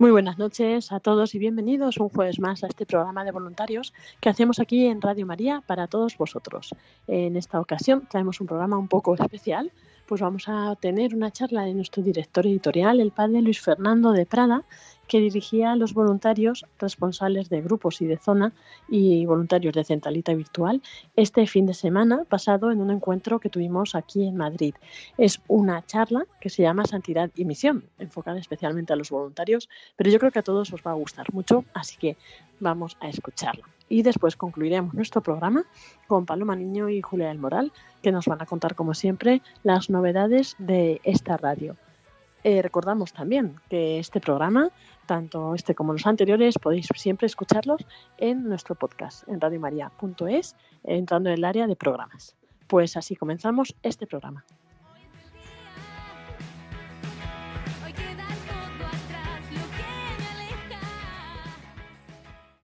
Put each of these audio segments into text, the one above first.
Muy buenas noches a todos y bienvenidos un jueves más a este programa de voluntarios que hacemos aquí en Radio María para todos vosotros. En esta ocasión traemos un programa un poco especial, pues vamos a tener una charla de nuestro director editorial, el padre Luis Fernando de Prada, que dirigía a los voluntarios responsables de grupos y de zona y voluntarios de Centralita Virtual este fin de semana pasado en un encuentro que tuvimos aquí en Madrid. Es una charla que se llama Santidad y Misión, enfocada especialmente a los voluntarios, pero yo creo que a todos os va a gustar mucho, así que vamos a escucharla. Y después concluiremos nuestro programa con Paloma Niño y Julia del Moral, que nos van a contar, como siempre, las novedades de esta radio. Eh, recordamos también que este programa, tanto este como los anteriores, podéis siempre escucharlos en nuestro podcast, en radiomaria.es, entrando en el área de programas. Pues así comenzamos este programa.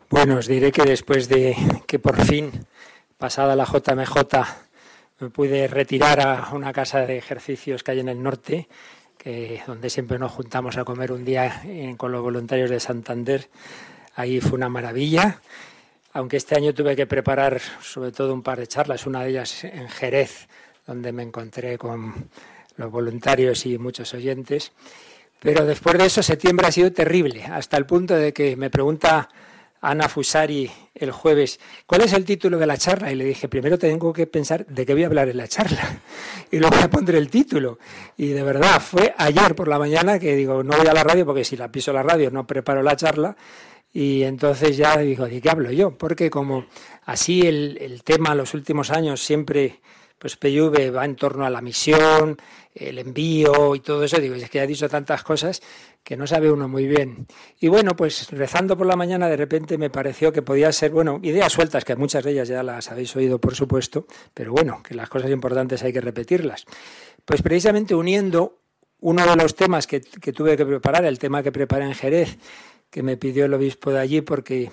Bueno, os diré que después de que por fin, pasada la JMJ, me pude retirar a una casa de ejercicios que hay en el norte, donde siempre nos juntamos a comer un día con los voluntarios de Santander. Ahí fue una maravilla, aunque este año tuve que preparar sobre todo un par de charlas, una de ellas en Jerez, donde me encontré con los voluntarios y muchos oyentes. Pero después de eso, septiembre ha sido terrible, hasta el punto de que me pregunta Ana Fusari el jueves, ¿cuál es el título de la charla? Y le dije, primero tengo que pensar de qué voy a hablar en la charla. Y luego me pondré el título. Y de verdad, fue ayer por la mañana que digo, no voy a la radio porque si la piso la radio no preparo la charla. Y entonces ya digo, ¿de qué hablo yo? Porque como así el, el tema los últimos años siempre pues PYV va en torno a la misión, el envío y todo eso. Digo, es que ha dicho tantas cosas que no sabe uno muy bien. Y bueno, pues rezando por la mañana de repente me pareció que podía ser, bueno, ideas sueltas, que muchas de ellas ya las habéis oído, por supuesto, pero bueno, que las cosas importantes hay que repetirlas. Pues precisamente uniendo uno de los temas que, tuve que preparar, el tema que preparé en Jerez, que me pidió el obispo de allí porque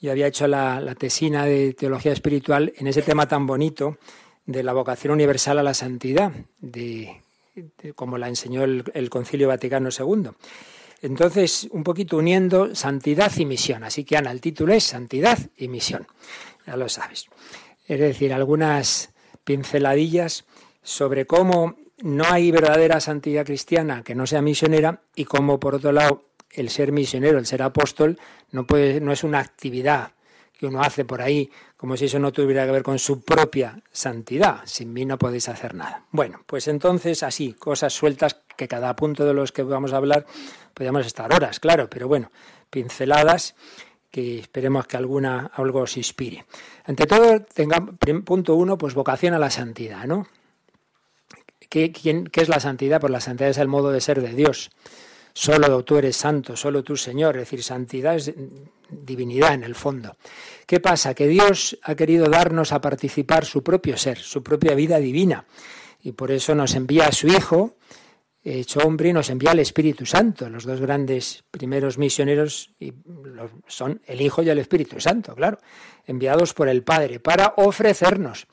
yo había hecho la tesina de teología espiritual en ese tema tan bonito de la vocación universal a la santidad, de, como la enseñó el, el, Concilio Vaticano II. Entonces, un poquito uniendo santidad y misión. Así que, Ana, el título es Santidad y Misión. Ya lo sabes. Es decir, algunas pinceladillas sobre cómo no hay verdadera santidad cristiana que no sea misionera y cómo, por otro lado, el ser misionero, el ser apóstol, no, puede, no es una actividad que uno hace por ahí, como si eso no tuviera que ver con su propia santidad. Sin mí no podéis hacer nada. Bueno, pues entonces así, cosas sueltas que cada punto de los que vamos a hablar podríamos estar horas, claro, pero bueno, pinceladas que esperemos que alguna algo os inspire. Ante todo, tenga, punto uno, pues vocación a la santidad, ¿no? ¿Qué, quién, ¿Qué es la santidad? Pues la santidad es el modo de ser de Dios. Solo tú eres santo, solo tú Señor. Es decir, santidad es divinidad en el fondo. ¿Qué pasa? Que Dios ha querido darnos a participar su propio ser, su propia vida divina. Y por eso nos envía a su Hijo, hecho hombre, y nos envía al Espíritu Santo. Los dos grandes primeros misioneros son el Hijo y el Espíritu Santo, claro, enviados por el Padre para ofrecernos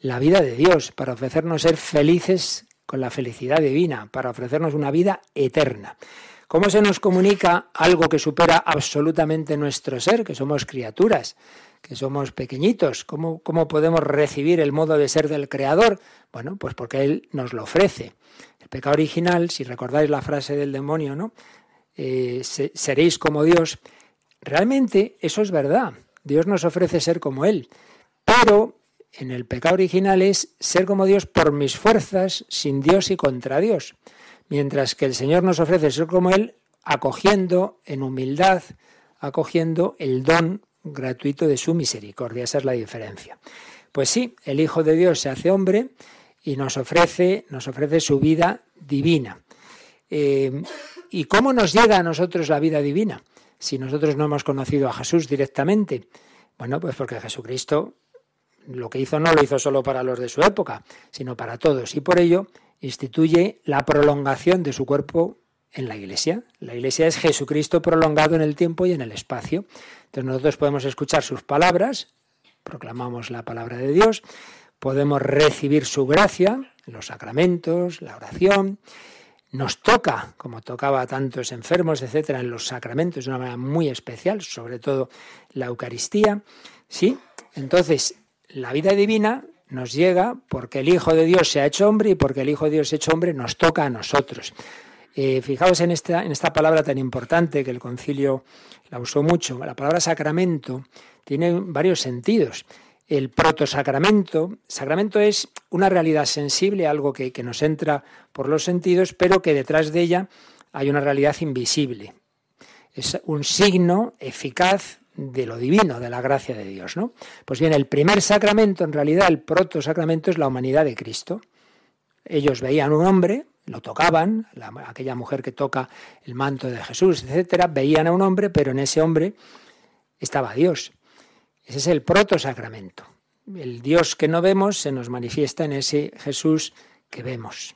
la vida de Dios, para ofrecernos ser felices con la felicidad divina, para ofrecernos una vida eterna. ¿Cómo se nos comunica algo que supera absolutamente nuestro ser, que somos criaturas, que somos pequeñitos? ¿Cómo, cómo podemos recibir el modo de ser del Creador? Bueno, pues porque Él nos lo ofrece. El pecado original, si recordáis la frase del demonio, ¿no? Eh, seréis como Dios. Realmente eso es verdad. Dios nos ofrece ser como Él. Pero en el pecado original es ser como Dios por mis fuerzas, sin Dios y contra Dios. Mientras que el Señor nos ofrece ser como Él acogiendo en humildad, acogiendo el don gratuito de su misericordia. Esa es la diferencia. Pues sí, el Hijo de Dios se hace hombre y nos ofrece, nos ofrece su vida divina. Eh, ¿Y cómo nos llega a nosotros la vida divina? Si nosotros no hemos conocido a Jesús directamente. Bueno, pues porque Jesucristo lo que hizo no lo hizo solo para los de su época, sino para todos. Y por ello instituye la prolongación de su cuerpo en la iglesia. La iglesia es Jesucristo prolongado en el tiempo y en el espacio. Entonces nosotros podemos escuchar sus palabras, proclamamos la palabra de Dios, podemos recibir su gracia, los sacramentos, la oración, nos toca, como tocaba a tantos enfermos, etcétera, en los sacramentos de una manera muy especial, sobre todo la Eucaristía, ¿sí? Entonces, la vida divina nos llega porque el Hijo de Dios se ha hecho hombre y porque el Hijo de Dios se ha hecho hombre nos toca a nosotros. Eh, fijaos en esta, en esta palabra tan importante que el concilio la usó mucho. La palabra sacramento tiene varios sentidos. El protosacramento, sacramento es una realidad sensible, algo que, que nos entra por los sentidos, pero que detrás de ella hay una realidad invisible. Es un signo eficaz de lo divino, de la gracia de Dios, ¿no? Pues bien, el primer sacramento, en realidad el protosacramento es la humanidad de Cristo. Ellos veían un hombre, lo tocaban, aquella mujer que toca el manto de Jesús, etcétera, veían a un hombre, pero en ese hombre estaba Dios. Ese es el protosacramento. El Dios que no vemos se nos manifiesta en ese Jesús que vemos.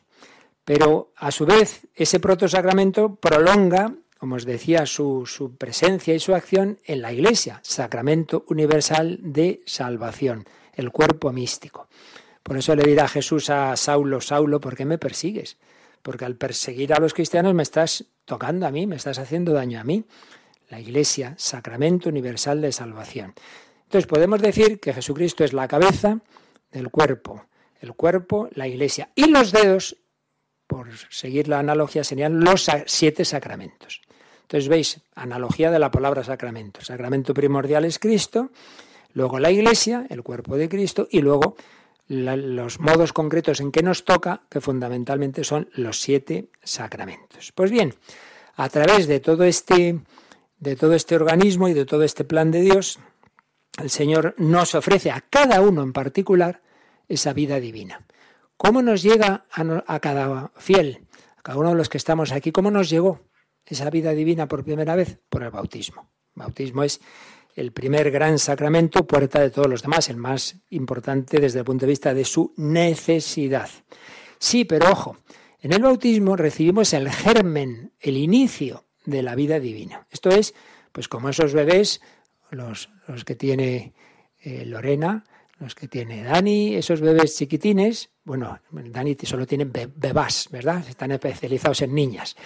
Pero a su vez, ese protosacramento prolonga, como os decía, su, presencia y su acción en la Iglesia, sacramento universal de salvación, el cuerpo místico. Por eso le dirá Jesús a Saulo, Saulo, ¿por qué me persigues? porque al perseguir a los cristianos me estás tocando a mí, me estás haciendo daño a mí. La Iglesia, sacramento universal de salvación. Entonces podemos decir que Jesucristo es la cabeza del cuerpo, el cuerpo, la Iglesia, y los dedos, por seguir la analogía, serían los siete sacramentos. Entonces veis, analogía de la palabra sacramento. Sacramento primordial es Cristo, luego la Iglesia, el cuerpo de Cristo, y luego los modos concretos en que nos toca, que fundamentalmente son los siete sacramentos. Pues bien, a través de todo este, de todo este organismo y de todo este plan de Dios, el Señor nos ofrece a cada uno en particular esa vida divina. ¿Cómo nos llega a, a cada fiel, a cada uno de los que estamos aquí, cómo nos llegó esa vida divina por primera vez? Por el bautismo. El bautismo es el primer gran sacramento, puerta de todos los demás, el más importante desde el punto de vista de su necesidad. Sí, pero ojo, en el bautismo recibimos el germen, el inicio de la vida divina. Esto es, pues como esos bebés, los, los que tiene eh, Lorena, los que tiene Dani, esos bebés chiquitines, bueno, Dani solo tiene bebás, ¿verdad? Están especializados en niñas.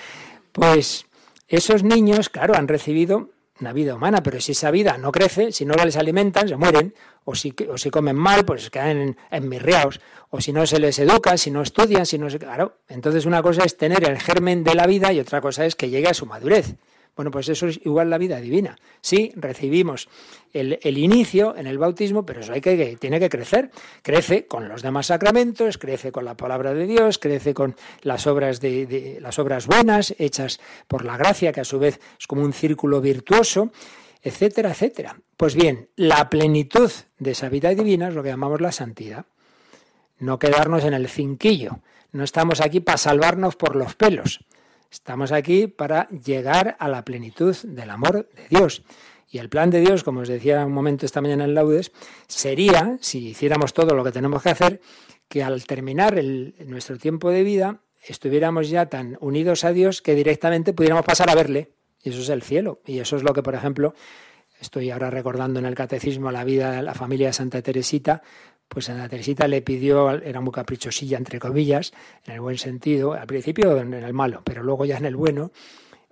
Pues esos niños, claro, han recibido una vida humana, pero si esa vida no crece, si no les alimentan, se mueren, o si, o si comen mal, pues quedan en, en o si no se les educa, si no estudian, si no se... Claro, entonces una cosa es tener el germen de la vida y otra cosa es que llegue a su madurez. Bueno, pues eso es igual la vida divina. Sí, recibimos el, inicio en el bautismo, pero eso hay que, tiene que crecer. Crece con los demás sacramentos, crece con la palabra de Dios, crece con las obras, de, las obras buenas hechas por la gracia, que a su vez es como un círculo virtuoso, etcétera, etcétera. Pues bien, la plenitud de esa vida divina es lo que llamamos la santidad. No quedarnos en el cinquillo. No estamos aquí para salvarnos por los pelos. Estamos aquí para llegar a la plenitud del amor de Dios. Y el plan de Dios, como os decía un momento esta mañana en Laudes, sería, si hiciéramos todo lo que tenemos que hacer, que al terminar nuestro tiempo de vida estuviéramos ya tan unidos a Dios que directamente pudiéramos pasar a verle. Y eso es el cielo. Y eso es lo que, por ejemplo, estoy ahora recordando en el catecismo la vida de la familia de Santa Teresita, pues Santa Teresita le pidió, era muy caprichosilla, entre comillas, en el buen sentido, al principio en el malo, pero luego ya en el bueno,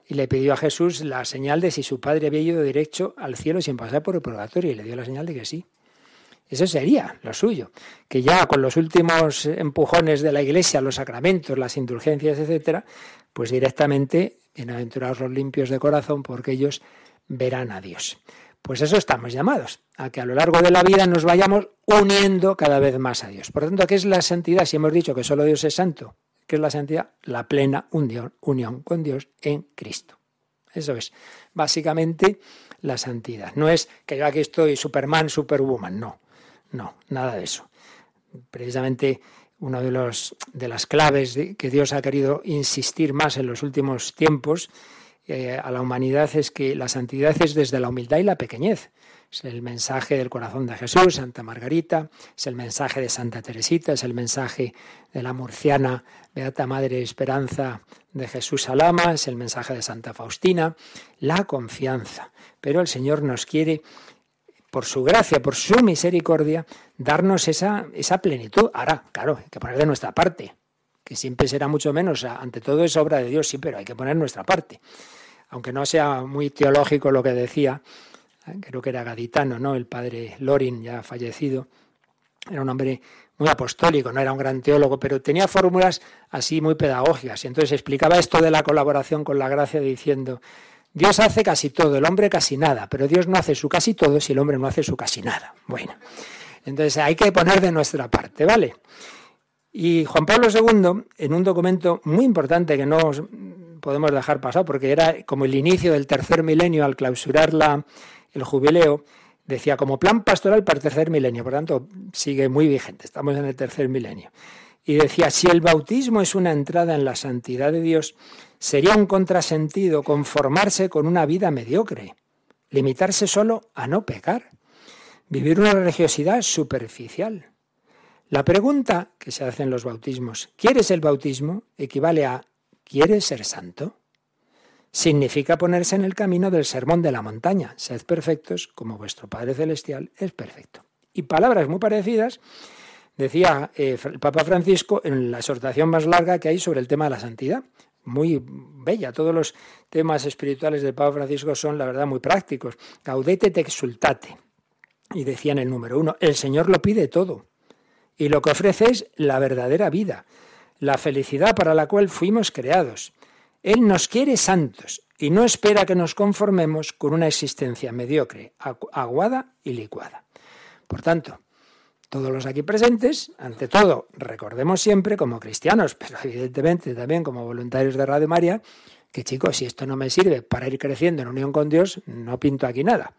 y le pidió a Jesús la señal de si su padre había ido derecho al cielo sin pasar por el purgatorio, y le dio la señal de que sí. Eso sería lo suyo, que ya con los últimos empujones de la Iglesia, los sacramentos, las indulgencias, etcétera, pues directamente, bienaventurados los limpios de corazón, porque ellos verán a Dios. Pues eso estamos llamados, a que a lo largo de la vida nos vayamos uniendo cada vez más a Dios. Por lo tanto, ¿qué es la santidad? Si hemos dicho que solo Dios es santo, ¿qué es la santidad? La plena unión, con Dios en Cristo. Eso es básicamente la santidad. No es que yo aquí estoy Superman, Superwoman, no, no, nada de eso. Precisamente una de, los, de las claves que Dios ha querido insistir más en los últimos tiempos eh, a la humanidad es que la santidad es desde la humildad y la pequeñez. Es el mensaje del corazón de Jesús, Santa Margarita, es el mensaje de Santa Teresita, es el mensaje de la murciana Beata Madre Esperanza de Jesús Alama, es el mensaje de Santa Faustina, la confianza. Pero el Señor nos quiere, por su gracia, por su misericordia, darnos esa, esa plenitud. Ahora, claro, hay que poner de nuestra parte, que siempre será mucho menos, ante todo es obra de Dios, sí, pero hay que poner nuestra parte. Aunque no sea muy teológico lo que decía, creo que era gaditano, ¿no? El padre Lorin, ya fallecido, era un hombre muy apostólico, no era un gran teólogo, pero tenía fórmulas así muy pedagógicas. Y entonces explicaba esto de la colaboración con la gracia diciendo, Dios hace casi todo, el hombre casi nada, pero Dios no hace su casi todo si el hombre no hace su casi nada. Bueno, entonces hay que poner de nuestra parte, ¿vale? Y Juan Pablo II, en un documento muy importante que no podemos dejar pasar, porque era como el inicio del tercer milenio al clausurar la, el jubileo, decía como plan pastoral para el tercer milenio, por tanto sigue muy vigente, estamos en el tercer milenio. Y decía, si el bautismo es una entrada en la santidad de Dios, sería un contrasentido conformarse con una vida mediocre, limitarse solo a no pecar, vivir una religiosidad superficial. La pregunta que se hace en los bautismos, ¿quieres el bautismo? equivale a ¿quieres ser santo? significa ponerse en el camino del sermón de la montaña. Sed perfectos como vuestro Padre Celestial es perfecto. Y palabras muy parecidas decía eh, el Papa Francisco en la exhortación más larga que hay sobre el tema de la santidad. Muy bella. Todos los temas espirituales del Papa Francisco son, la verdad, muy prácticos. Gaudete te exultate. Y decía en el número uno, el Señor lo pide todo. Y lo que ofrece es la verdadera vida, la felicidad para la cual fuimos creados él nos quiere santos y no espera que nos conformemos con una existencia mediocre, aguada y licuada. Por tanto, todos los aquí presentes, ante todo, recordemos siempre como cristianos, pero evidentemente también como voluntarios de Radio María, que chicos, si esto no me sirve para ir creciendo en unión con Dios, no pinto aquí nada.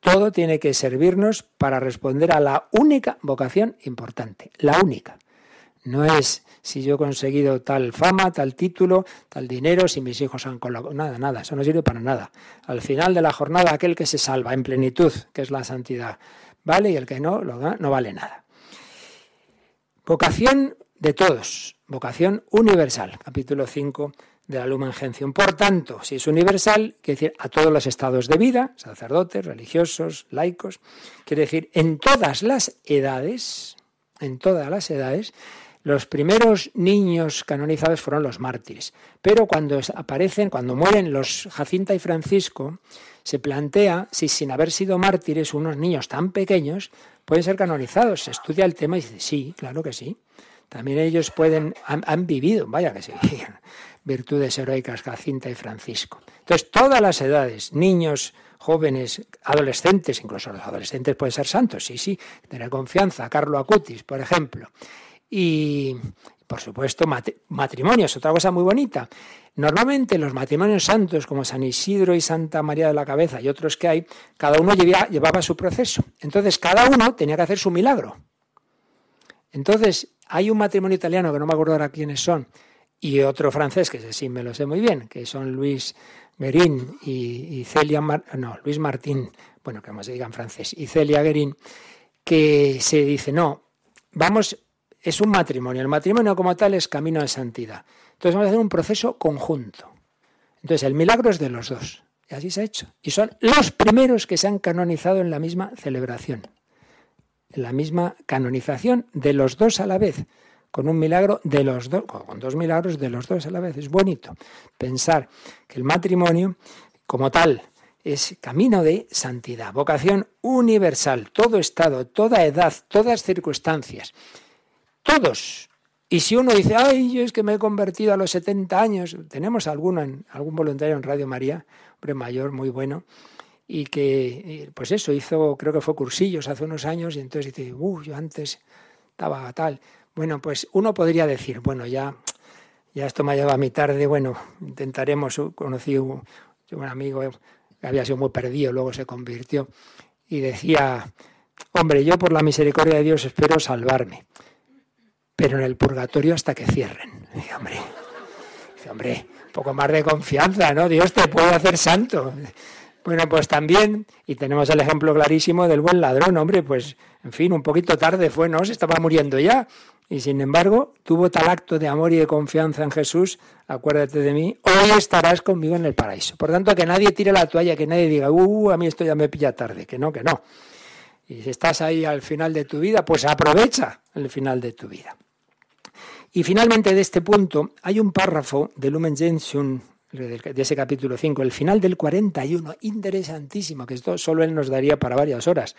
Todo tiene que servirnos para responder a la única vocación importante, la única. No es si yo he conseguido tal fama, tal título, tal dinero, si mis hijos han colaborado. Nada, nada, eso no sirve para nada. Al final de la jornada, aquel que se salva en plenitud, que es la santidad, vale, y el que no, no vale nada. Vocación de todos, vocación universal, capítulo 5 de la Lumen Gentium. Por tanto, si es universal, quiere decir a todos los estados de vida, sacerdotes, religiosos, laicos, quiere decir en todas las edades, en todas las edades, los primeros niños canonizados fueron los mártires, pero cuando aparecen, cuando mueren los Jacinta y Francisco, se plantea si sin haber sido mártires unos niños tan pequeños pueden ser canonizados. Se estudia el tema y dice, sí, claro que sí. También ellos pueden, han, vivido, vaya que sí, virtudes heroicas Jacinta y Francisco. Entonces, todas las edades, niños, jóvenes, adolescentes, incluso los adolescentes pueden ser santos, sí, sí, tener confianza. Carlo Acutis, por ejemplo, y, por supuesto, matrimonios, otra cosa muy bonita. Normalmente los matrimonios santos, como San Isidro y Santa María de la Cabeza y otros que hay, cada uno llevaba su proceso. Entonces, cada uno tenía que hacer su milagro. Entonces, hay un matrimonio italiano, que no me acuerdo ahora quiénes son, y otro francés, que sí me lo sé muy bien, que son Luis Guerin y, Celia, no, Luis Martín, bueno, que más se diga en francés, y Celia Guerin, que se dice, no, vamos es un matrimonio. El matrimonio como tal es camino de santidad. Entonces vamos a hacer un proceso conjunto. Entonces el milagro es de los dos. Y así se ha hecho. Y son los primeros que se han canonizado en la misma celebración. La misma canonización de los dos a la vez. Con un milagro de los dos, con dos milagros de los dos a la vez. Es bonito pensar que el matrimonio como tal es camino de santidad, vocación universal, todo estado, toda edad, todas circunstancias. Todos. Y si uno dice, ay, yo es que me he convertido a los 70 años, tenemos alguno en, algún voluntario en Radio María, hombre mayor, muy bueno, y que, pues eso, hizo, creo que fue cursillos hace unos años, y entonces dice, uy, yo antes estaba tal. Bueno, pues uno podría decir, bueno, ya, ya esto me ha llevado a mi tarde, bueno, intentaremos, conocí un amigo que había sido muy perdido, luego se convirtió, y decía, hombre, yo por la misericordia de Dios espero salvarme, pero en el purgatorio hasta que cierren. Y hombre, hombre, un poco más de confianza, ¿no? Dios te puede hacer santo. Bueno, pues también, y tenemos el ejemplo clarísimo del buen ladrón, hombre, pues, en fin, un poquito tarde fue, ¿no? Se estaba muriendo ya. Y sin embargo, tuvo tal acto de amor y de confianza en Jesús, acuérdate de mí, hoy estarás conmigo en el paraíso. Por tanto, que nadie tire la toalla, que nadie diga, uh, a mí esto ya me pilla tarde, que no, que no. Y si estás ahí al final de tu vida, pues aprovecha el final de tu vida. Y finalmente de este punto hay un párrafo de Lumen Gentium, de ese capítulo 5, el final del 41, interesantísimo, que esto solo él nos daría para varias horas,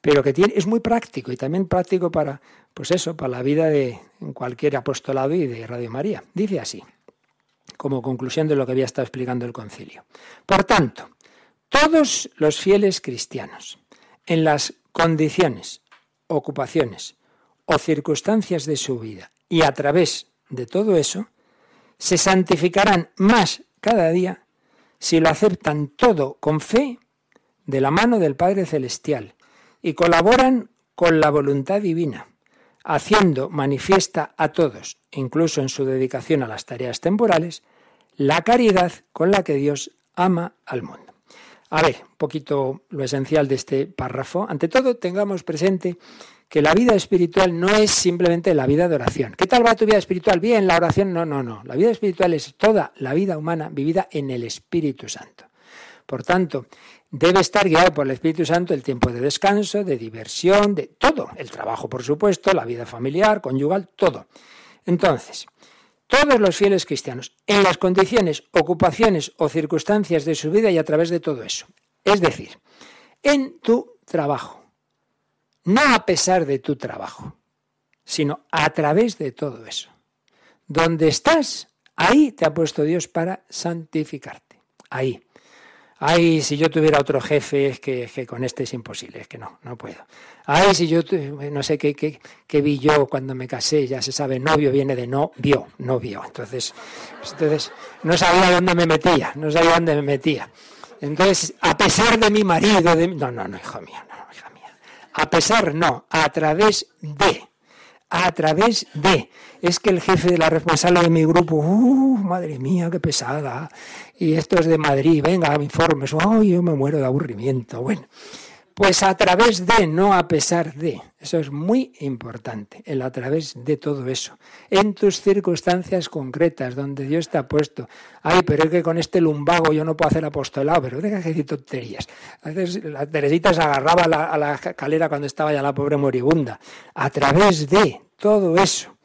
pero que tiene, es muy práctico y también práctico para, pues eso, para la vida de cualquier apostolado y de Radio María. Dice así, como conclusión de lo que había estado explicando el concilio. Por tanto, todos los fieles cristianos, en las condiciones, ocupaciones o circunstancias de su vida y a través de todo eso, se santificarán más cada día si lo aceptan todo con fe de la mano del Padre Celestial y colaboran con la voluntad divina, haciendo manifiesta a todos, incluso en su dedicación a las tareas temporales, la caridad con la que Dios ama al mundo. A ver, un poquito lo esencial de este párrafo. Ante todo, tengamos presente que la vida espiritual no es simplemente la vida de oración. ¿Qué tal va tu vida espiritual? Bien, la oración no, no, no. La vida espiritual es toda la vida humana vivida en el Espíritu Santo. Por tanto, debe estar guiado por el Espíritu Santo el tiempo de descanso, de diversión, de todo. El trabajo, por supuesto, la vida familiar, conyugal, todo. Entonces, todos los fieles cristianos, en las condiciones, ocupaciones o circunstancias de su vida y a través de todo eso. Es decir, en tu trabajo, no a pesar de tu trabajo, sino a través de todo eso. Donde estás, ahí te ha puesto Dios para santificarte. Ahí. Ay, si yo tuviera otro jefe, es que, con este es imposible, es que no, no puedo. Ay, si yo, no sé qué, qué, vi yo cuando me casé, ya se sabe, novio viene de no vio, no vio. Entonces, entonces, no sabía dónde me metía, no sabía dónde me metía. Entonces, a pesar de mi marido, no, no, no, hijo mío, a pesar, no, a través de. A través de. Es que el jefe de la responsable de mi grupo, ¡uh, madre mía, qué pesada! Y esto es de Madrid, venga, informes. ¡Ay, yo me muero de aburrimiento! Bueno, pues a través de, no a pesar de. Eso es muy importante, el a través de todo eso. En tus circunstancias concretas, donde Dios te ha puesto. Ay, pero es que con este lumbago yo no puedo hacer apostolado, pero deja que decir tonterías. La Teresita se agarraba a la, a la escalera cuando estaba ya la pobre moribunda. A través de todo eso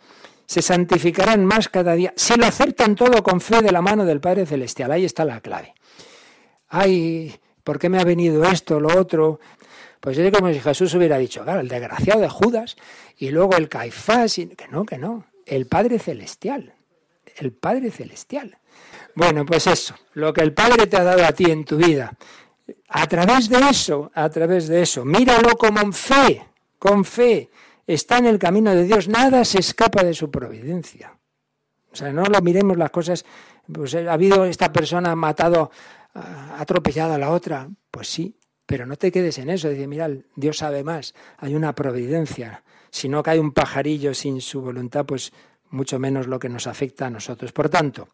se santificarán más cada día. Si lo aceptan todo con fe de la mano del Padre Celestial. Ahí está la clave. Ay, ¿por qué me ha venido esto, lo otro? Pues es como si Jesús hubiera dicho, claro, el desgraciado de Judas y luego el Caifás, y, que no, que no, el Padre Celestial, el Padre Celestial. Bueno, pues eso, lo que el Padre te ha dado a ti en tu vida, a través de eso, a través de eso, míralo como en fe, con fe, está en el camino de Dios, nada se escapa de su providencia. O sea, no lo miremos las cosas, pues ha habido esta persona matado, ha atropellado a la otra, pues sí, pero no te quedes en eso, decir, mira, Dios sabe más, hay una providencia. Si no cae un pajarillo sin su voluntad, pues mucho menos lo que nos afecta a nosotros. Por tanto,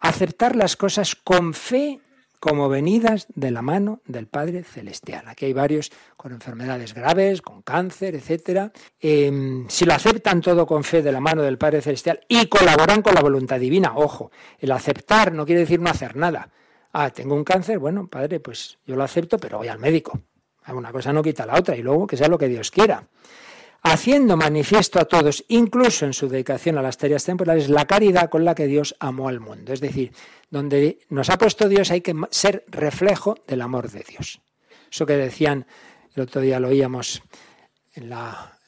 aceptar las cosas con fe como venidas de la mano del Padre Celestial. Aquí hay varios con enfermedades graves, con cáncer, etc. Em, si lo aceptan todo con fe de la mano del Padre Celestial y colaboran con la voluntad divina, ojo, el aceptar no quiere decir no hacer nada. Ah, tengo un cáncer, bueno, padre, pues yo lo acepto, pero voy al médico. Una cosa no quita la otra y luego que sea lo que Dios quiera. Haciendo manifiesto a todos, incluso en su dedicación a las tareas temporales, la caridad con la que Dios amó al mundo. Es decir, donde nos ha puesto Dios hay que ser reflejo del amor de Dios. Eso que decían, el otro día lo oíamos en la,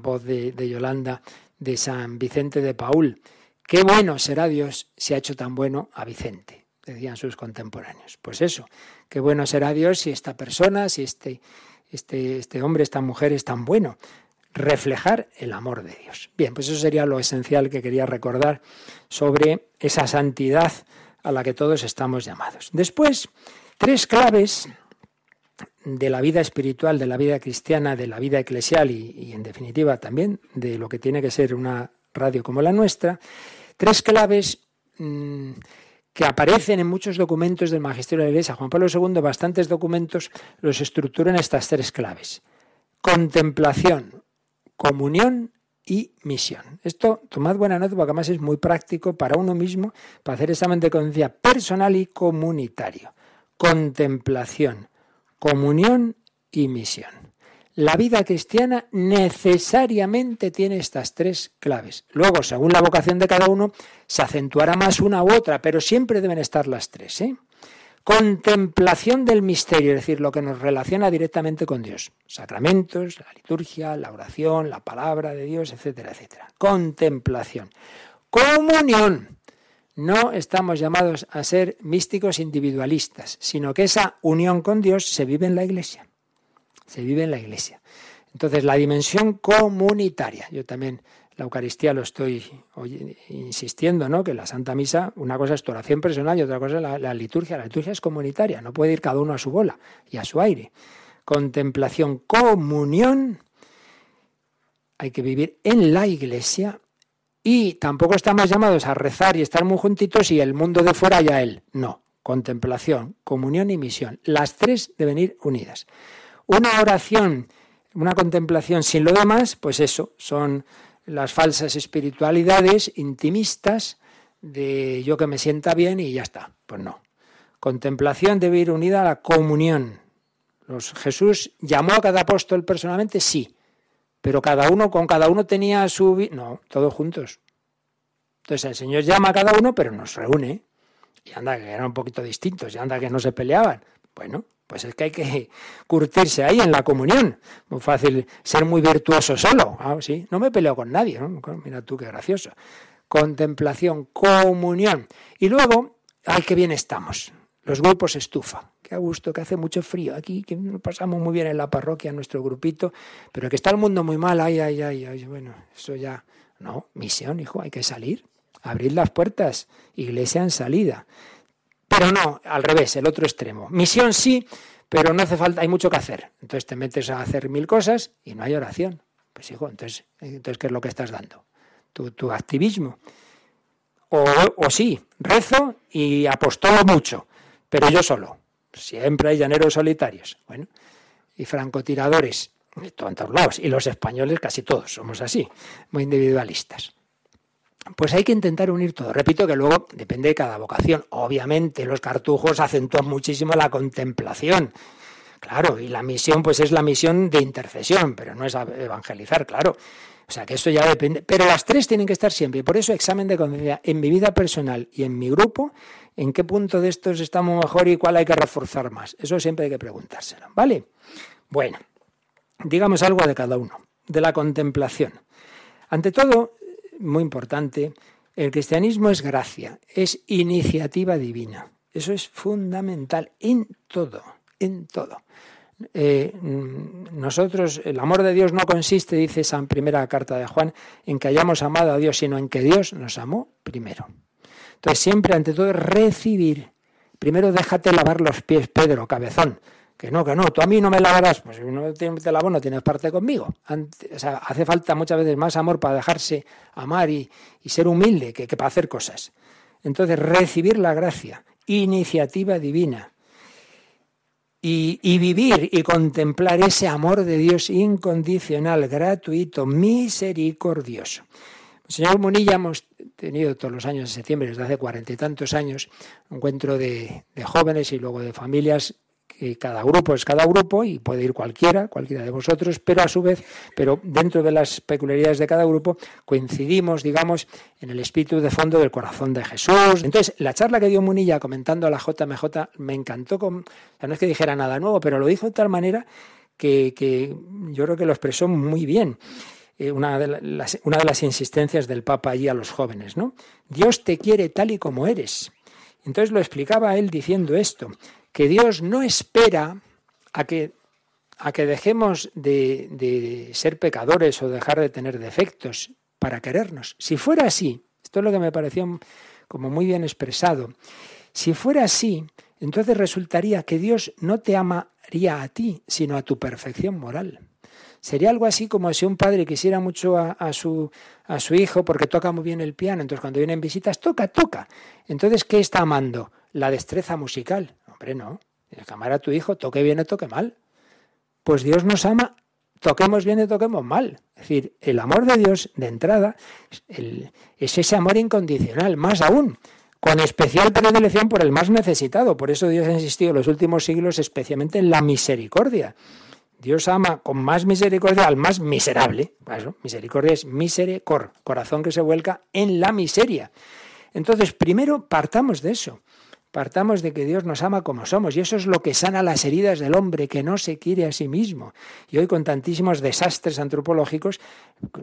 voz de, de Yolanda de San Vicente de Paul. Qué bueno será Dios si ha hecho tan bueno a Vicente decían sus contemporáneos. Pues eso, qué bueno será Dios si esta persona, si este, este, este hombre, esta mujer es tan bueno. Reflejar el amor de Dios. Bien, pues eso sería lo esencial que quería recordar sobre esa santidad a la que todos estamos llamados. Después, tres claves de la vida espiritual, de la vida cristiana, de la vida eclesial y, en definitiva también de lo que tiene que ser una radio como la nuestra, tres claves mm, que aparecen en muchos documentos del Magisterio de la Iglesia. Juan Pablo II, bastantes documentos los estructuran en estas tres claves. Contemplación, comunión y misión. Esto, tomad buena nota porque además es muy práctico para uno mismo, para hacer examen de conciencia personal y comunitario. Contemplación, comunión y misión. La vida cristiana necesariamente tiene estas tres claves. Luego, según la vocación de cada uno, se acentuará más una u otra, pero siempre deben estar las tres. ¿eh? Contemplación del misterio, es decir, lo que nos relaciona directamente con Dios. Sacramentos, la liturgia, la oración, la palabra de Dios, etcétera, etcétera. Contemplación. Comunión. No estamos llamados a ser místicos individualistas, sino que esa unión con Dios se vive en la iglesia. Se vive en la iglesia. Entonces, la dimensión comunitaria. Yo también la Eucaristía lo estoy insistiendo, ¿no? Que la Santa Misa, una cosa es tu oración personal y otra cosa es la, la, liturgia. La liturgia es comunitaria, no puede ir cada uno a su bola y a su aire. Contemplación, comunión. Hay que vivir en la iglesia y tampoco estamos llamados a rezar y estar muy juntitos y el mundo de fuera ya él. No, contemplación, comunión y misión. Las tres deben ir unidas. Una oración, una contemplación sin lo demás, pues eso, son las falsas espiritualidades intimistas de yo que me sienta bien y ya está. Pues no. Contemplación debe ir unida a la comunión. Los, Jesús llamó a cada apóstol personalmente, sí, pero cada uno con cada uno tenía su... No, todos juntos. Entonces el Señor llama a cada uno, pero nos reúne. Y anda, que eran un poquito distintos, y anda, que no se peleaban. Bueno, pues es que hay que curtirse ahí en la comunión. Muy fácil ser muy virtuoso solo. Ah, sí, no me peleo con nadie. Mira tú qué gracioso. Contemplación, comunión. Y luego, ay, qué bien estamos. Los grupos estufa. Qué a gusto, que hace mucho frío aquí, que pasamos muy bien en la parroquia, en nuestro grupito, pero que está el mundo muy mal, ay, ay, ay, ay, bueno, eso ya, no, misión, hijo, hay que salir, abrir las puertas, iglesia en salida. Pero no, al revés, el otro extremo. Misión sí, pero no hace falta, hay mucho que hacer. Entonces te metes a hacer mil cosas y no hay oración. Pues hijo, entonces, entonces ¿qué es lo que estás dando? Tu, tu activismo. O, o sí, rezo y apostolo mucho, pero yo solo. Siempre hay llaneros solitarios. Bueno, y francotiradores de todos lados. Y los españoles casi todos somos así, muy individualistas. Pues hay que intentar unir todo. Repito que luego depende de cada vocación. Obviamente los cartujos acentúan muchísimo la contemplación. Claro, y la misión pues es la misión de intercesión, pero no es evangelizar, claro. O sea que eso ya depende. Pero las tres tienen que estar siempre. por eso examen de conciencia en mi vida personal y en mi grupo en qué punto de estos estamos mejor y cuál hay que reforzar más. Eso siempre hay que preguntárselo, ¿vale? Bueno, digamos algo de cada uno, de la contemplación. Ante todo, muy importante, el cristianismo es gracia, es iniciativa divina. Eso es fundamental en todo, en todo. Eh, nosotros, el amor de Dios no consiste, dice esa primera carta de Juan, en que hayamos amado a Dios, sino en que Dios nos amó primero. Entonces siempre, ante todo, recibir. Primero déjate lavar los pies, Pedro, cabezón. Que no, que no, tú a mí no me lavarás. Pues si no te lavo, no tienes parte conmigo. o sea, hace falta muchas veces más amor para dejarse amar y, ser humilde que, que para hacer cosas. Entonces, recibir la gracia, iniciativa divina. Y, y, vivir y contemplar ese amor de Dios incondicional, gratuito, misericordioso. Señor Munilla, hemos tenido todos los años de septiembre, desde hace cuarenta y tantos años, un encuentro de, jóvenes y luego de familias que cada grupo es cada grupo y puede ir cualquiera, cualquiera de vosotros, pero a su vez, pero dentro de las peculiaridades de cada grupo, coincidimos, digamos, en el espíritu de fondo del corazón de Jesús. Entonces, la charla que dio Munilla comentando a la JMJ me encantó, con, no es que dijera nada nuevo, pero lo dijo de tal manera que, que yo creo que lo expresó muy bien. Eh, una, de las, una de las insistencias del Papa allí a los jóvenes, ¿no? Dios te quiere tal y como eres. Entonces lo explicaba él diciendo esto, que Dios no espera a que, a que dejemos de, de ser pecadores o dejar de tener defectos para querernos. Si fuera así, esto es lo que me pareció como muy bien expresado, Si fuera así, entonces resultaría que Dios no te amaría a ti, sino a tu perfección moral. Sería algo así como si un padre quisiera mucho a, su, a su hijo porque toca muy bien el piano, entonces cuando vienen visitas, toca, toca. Entonces, ¿qué está amando? La destreza musical. Hombre, no. Tienes que amar a tu hijo, toque bien o toque mal. Pues Dios nos ama, toquemos bien o toquemos mal. Es decir, el amor de Dios de entrada es ese amor incondicional, más aún con especial predilección por el más necesitado. Por eso Dios ha insistido en los últimos siglos especialmente en la misericordia. Dios ama con más misericordia al más miserable. misericordia es misericor, corazón que se vuelca en la miseria. Entonces, primero partamos de eso. Partamos de que Dios nos ama como somos y eso es lo que sana las heridas del hombre que no se quiere a sí mismo. Y hoy con tantísimos desastres antropológicos,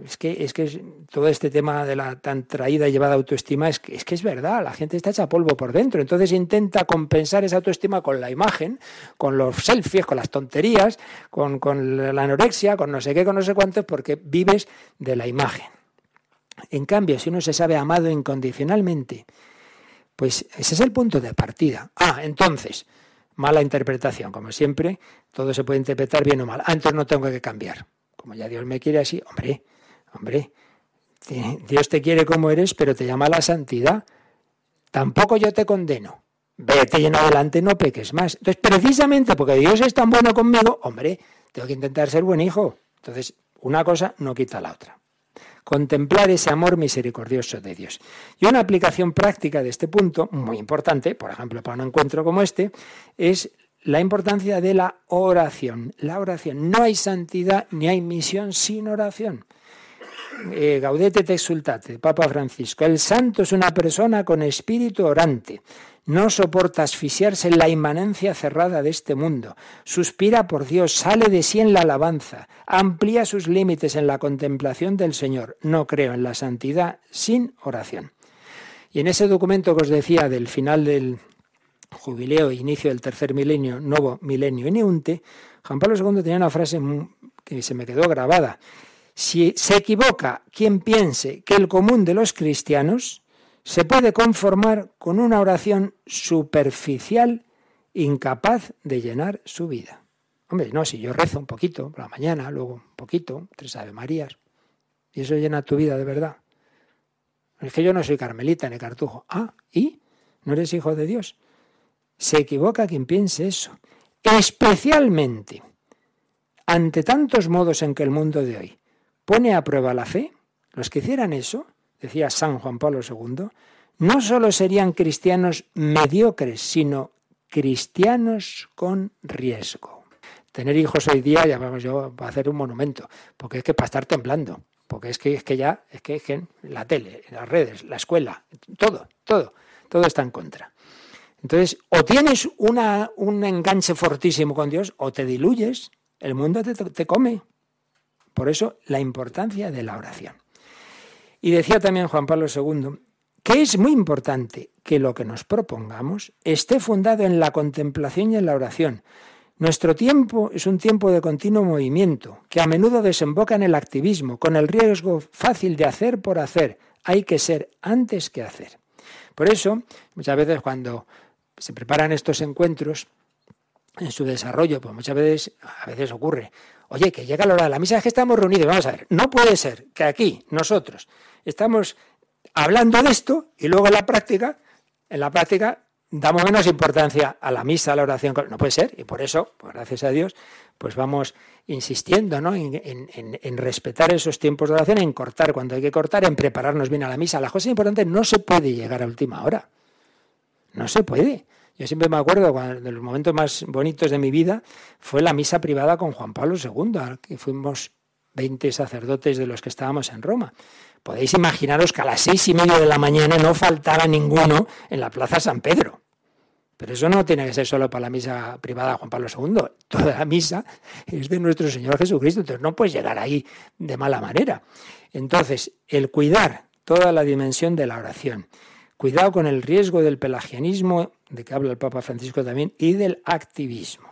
es que es que todo este tema de la tan traída y llevada autoestima es que, es que es verdad, la gente está hecha polvo por dentro. Entonces intenta compensar esa autoestima con la imagen, con los selfies, con las tonterías, con, con la anorexia, con no sé qué, con no sé cuántos, porque vives de la imagen. En cambio, si uno se sabe amado incondicionalmente, pues ese es el punto de partida. Ah, entonces, mala interpretación, como siempre, todo se puede interpretar bien o mal. Antes no tengo que cambiar. Como ya Dios me quiere así, hombre, hombre, Dios te quiere como eres, pero te llama a la santidad. Tampoco yo te condeno. Vete lleno adelante, no peques más. Entonces, precisamente porque Dios es tan bueno conmigo, hombre, tengo que intentar ser buen hijo. Entonces, una cosa no quita la otra contemplar ese amor misericordioso de Dios. Y una aplicación práctica de este punto, muy importante, por ejemplo, para un encuentro como este, es la importancia de la oración. La oración. No hay santidad ni hay misión sin oración. Eh, Gaudete te exultate, Papa Francisco. El santo es una persona con espíritu orante. No soporta asfixiarse en la inmanencia cerrada de este mundo. Suspira por Dios, sale de sí en la alabanza, amplía sus límites en la contemplación del Señor. No creo en la santidad sin oración. Y en ese documento que os decía del final del jubileo inicio del tercer milenio, nuevo milenio en Eunte, Juan Pablo II tenía una frase que se me quedó grabada. Si se equivoca quien piense que el común de los cristianos se puede conformar con una oración superficial incapaz de llenar su vida. Hombre, no, si yo rezo un poquito por la mañana, luego un poquito, tres Ave Marías, y eso llena tu vida de verdad. Es que yo no soy carmelita ni cartujo. Ah, ¿y? ¿No eres hijo de Dios? Se equivoca quien piense eso. Especialmente ante tantos modos en que el mundo de hoy pone a prueba la fe, los que hicieran eso decía San Juan Pablo II, no solo serían cristianos mediocres, sino cristianos con riesgo. Tener hijos hoy día, ya vamos yo a hacer un monumento, porque es que para estar temblando, porque es que, es que ya, es que, es que la tele, las redes, la escuela, todo, todo, todo está en contra. Entonces, o tienes una, un enganche fortísimo con Dios, o te diluyes, el mundo te, te come. Por eso, la importancia de la oración. Y decía también Juan Pablo II que es muy importante que lo que nos propongamos esté fundado en la contemplación y en la oración. Nuestro tiempo es un tiempo de continuo movimiento, que a menudo desemboca en el activismo, con el riesgo fácil de hacer por hacer. Hay que ser antes que hacer. Por eso, muchas veces cuando se preparan estos encuentros, en su desarrollo, pues muchas veces, a veces ocurre, oye, que llega la hora de la misa, es que estamos reunidos, vamos a ver, no puede ser que aquí, nosotros, estamos hablando de esto y luego en la práctica, en la práctica damos menos importancia a la misa, a la oración. No puede ser, y por eso, pues gracias a Dios, pues vamos insistiendo ¿no? En, en, respetar esos tiempos de oración, en cortar cuando hay que cortar, en prepararnos bien a la misa. Las cosas importantes no se puede llegar a última hora. No se puede. Yo siempre me acuerdo de los momentos más bonitos de mi vida fue la misa privada con Juan Pablo II, que fuimos 20 sacerdotes de los que estábamos en Roma. Podéis imaginaros que a las seis y media de la mañana no faltaba ninguno en la Plaza San Pedro. Pero eso no tiene que ser solo para la misa privada de Juan Pablo II. Toda la misa es de nuestro Señor Jesucristo. Entonces no puedes llegar ahí de mala manera. Entonces, el cuidar toda la dimensión de la oración. Cuidado con el riesgo del pelagianismo, de que habla el Papa Francisco también, y del activismo.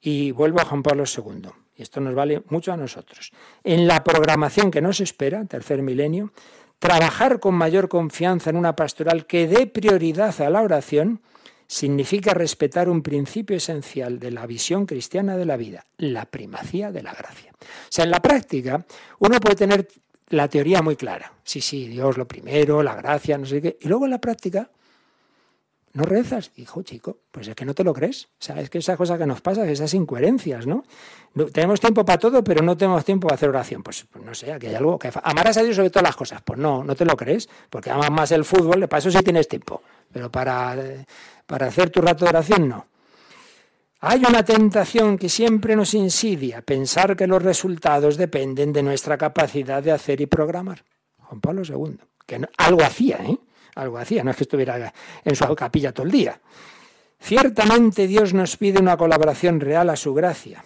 Y vuelvo a Juan Pablo II y esto nos vale mucho a nosotros. En la programación que nos espera, tercer milenio, Trabajar con mayor confianza en una pastoral que dé prioridad a la oración significa respetar un principio esencial de la visión cristiana de la vida, la primacía de la gracia. O sea, en la práctica uno puede tener la teoría muy clara. Sí, sí, Dios lo primero, la gracia, no sé qué. Y luego en la práctica no rezas. Hijo, chico, pues es que no te lo crees. O sea, que esa cosa que nos pasa, esas incoherencias, ¿no? tenemos tiempo para todo, pero no tenemos tiempo para hacer oración. Pues, pues no sé, aquí hay algo que... Amarás a Dios sobre todas las cosas. Pues no, no te lo crees, porque amas más el fútbol, para eso sí tienes tiempo. Pero para, para hacer tu rato de oración, no. Hay una tentación que siempre nos insidia, pensar que los resultados dependen de nuestra capacidad de hacer y programar. Juan Pablo II, que algo hacía, ¿eh? Algo hacía, no es que estuviera en su capilla todo el día. Ciertamente Dios nos pide una colaboración real a su gracia,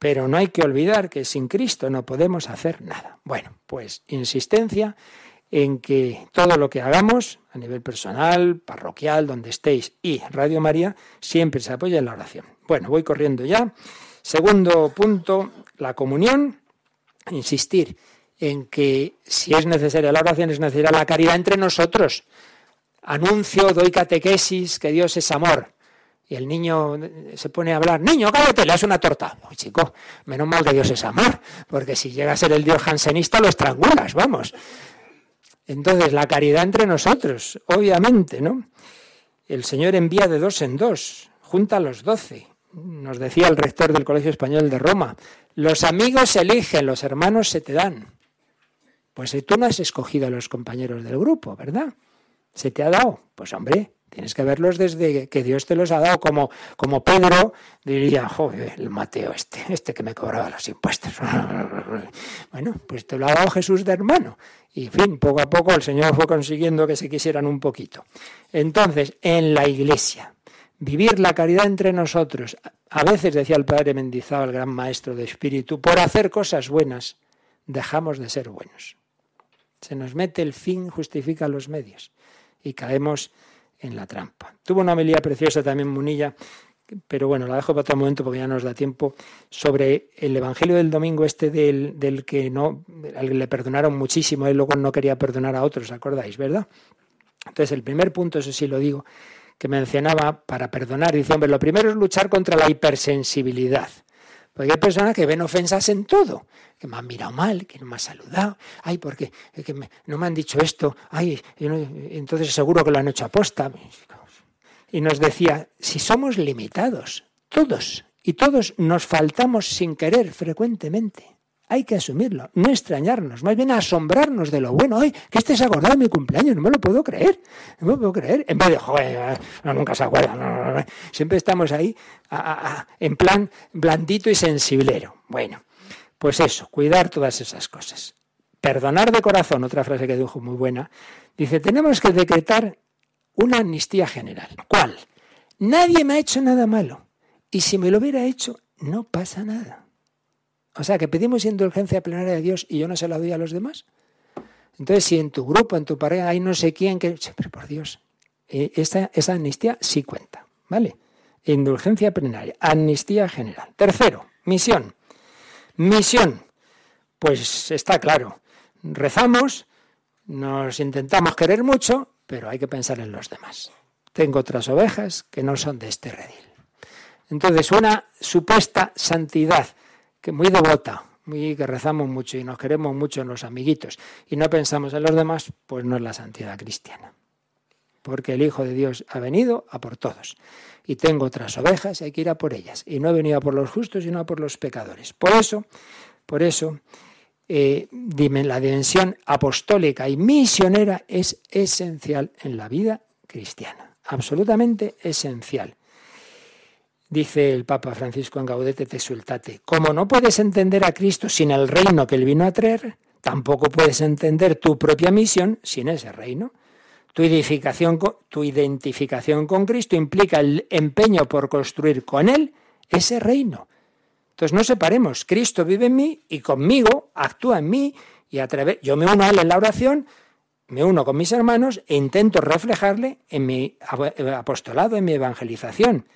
pero no hay que olvidar que sin Cristo no podemos hacer nada. Bueno, pues insistencia en que todo lo que hagamos a nivel personal, parroquial, donde estéis y Radio María, siempre se apoya en la oración. Bueno, voy corriendo ya. Segundo punto, la comunión. Insistir en que si es necesaria la oración, es necesaria la caridad entre nosotros. Anuncio, doy catequesis, que Dios es amor. Y el niño se pone a hablar, niño, cállate, le das una torta. Uy, chico, menos mal que Dios es amor, porque si llega a ser el Dios jansenista lo estrangulas, vamos. Entonces, la caridad entre nosotros, obviamente, ¿no? El Señor envía de dos en dos, junta a los doce. Nos decía el rector del Colegio Español de Roma, los amigos se eligen, los hermanos se te dan. Pues tú no has escogido a los compañeros del grupo, ¿verdad? ¿Se te ha dado? Pues hombre, Tienes que verlos desde que Dios te los ha dado, como, como Pedro diría, joder, el Mateo este, este que me cobraba los impuestos. bueno, pues te lo ha dado Jesús de hermano. Y fin, poco a poco el Señor fue consiguiendo que se quisieran un poquito. Entonces, en la iglesia, vivir la caridad entre nosotros. A veces decía el padre Mendizábal, el gran maestro de espíritu, por hacer cosas buenas, dejamos de ser buenos. Se nos mete el fin, justifica los medios. Y caemos en la trampa. Tuvo una homilía preciosa también Munilla, pero bueno, la dejo para otro momento porque ya nos da tiempo, sobre el Evangelio del domingo este del, del que no, le perdonaron muchísimo, y luego no quería perdonar a otros, ¿acordáis, verdad? Entonces, el primer punto, eso sí lo digo, que mencionaba para perdonar, dice, hombre, lo primero es luchar contra la hipersensibilidad. Porque hay personas que ven ofensas en todo, que me han mirado mal, que no me han saludado, ay, porque que no me han dicho esto, ay, entonces seguro que lo han hecho aposta. Y nos decía, si somos limitados, todos, y todos nos faltamos sin querer frecuentemente hay que asumirlo, no extrañarnos, más bien asombrarnos de lo bueno. Ay, que este se acordado de mi cumpleaños, no me lo puedo creer, no me lo puedo creer. En vez de, joder, no, nunca se acuerda, siempre estamos ahí en plan blandito y sensiblero. Bueno, pues eso, cuidar todas esas cosas. Perdonar de corazón, otra frase que dijo muy buena, dice, tenemos que decretar una amnistía general. ¿Cuál? Nadie me ha hecho nada malo. Y si me lo hubiera hecho, no pasa nada. O sea, que pedimos indulgencia plenaria de Dios y yo no se la doy a los demás. Entonces, si en tu grupo, en tu pareja, hay no sé quién que... Pero por Dios, eh, esta, amnistía sí cuenta, ¿vale? Indulgencia plenaria, amnistía general. Tercero, misión. Misión. Pues está claro, rezamos, nos intentamos querer mucho, pero hay que pensar en los demás. Tengo otras ovejas que no son de este redil. Entonces, una supuesta santidad que muy devota, muy que rezamos mucho y nos queremos mucho en los amiguitos y no pensamos en los demás, pues no es la santidad cristiana. Porque el Hijo de Dios ha venido a por todos. Y tengo otras ovejas y hay que ir a por ellas. Y no he venido a por los justos, sino a por los pecadores. Por eso, por eso, eh, la dimensión apostólica y misionera es esencial en la vida cristiana. Absolutamente esencial. Dice el Papa Francisco en Gaudete te Sultate, como no puedes entender a Cristo sin el reino que él vino a traer, tampoco puedes entender tu propia misión sin ese reino. Tu identificación, tu identificación con Cristo implica el empeño por construir con Él ese reino. Entonces no separemos, Cristo vive en mí y conmigo actúa en mí y a través, yo me uno a Él en la oración, me uno con mis hermanos e intento reflejarle en mi apostolado, en mi evangelización.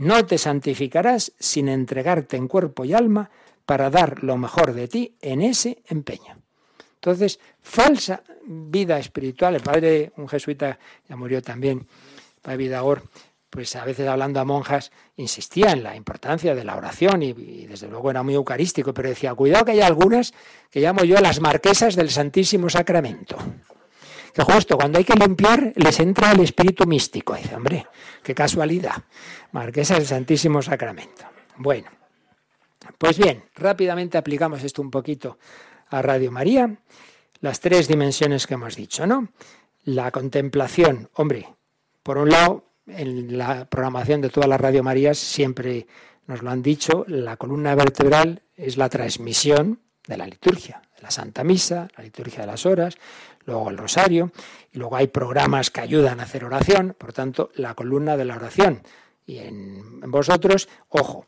No te santificarás sin entregarte en cuerpo y alma para dar lo mejor de ti en ese empeño. Entonces, falsa vida espiritual. El padre, un jesuita, ya murió también, padre Vidagor, pues a veces hablando a monjas, insistía en la importancia de la oración y, desde luego era muy eucarístico, pero decía, cuidado que hay algunas que llamo yo las marquesas del Santísimo Sacramento. Que justo cuando hay que limpiar les entra el espíritu místico. dice, hombre, qué casualidad. Marquesas del Santísimo Sacramento. Bueno, pues bien, rápidamente aplicamos esto un poquito a Radio María, las tres dimensiones que hemos dicho, ¿no? La contemplación, hombre, por un lado, en la programación de todas las Radio Marías siempre nos lo han dicho, la columna vertebral es la transmisión de la liturgia, de la Santa Misa, la liturgia de las horas, luego el rosario, y luego hay programas que ayudan a hacer oración, por tanto, la columna de la oración. Y en, vosotros, ojo,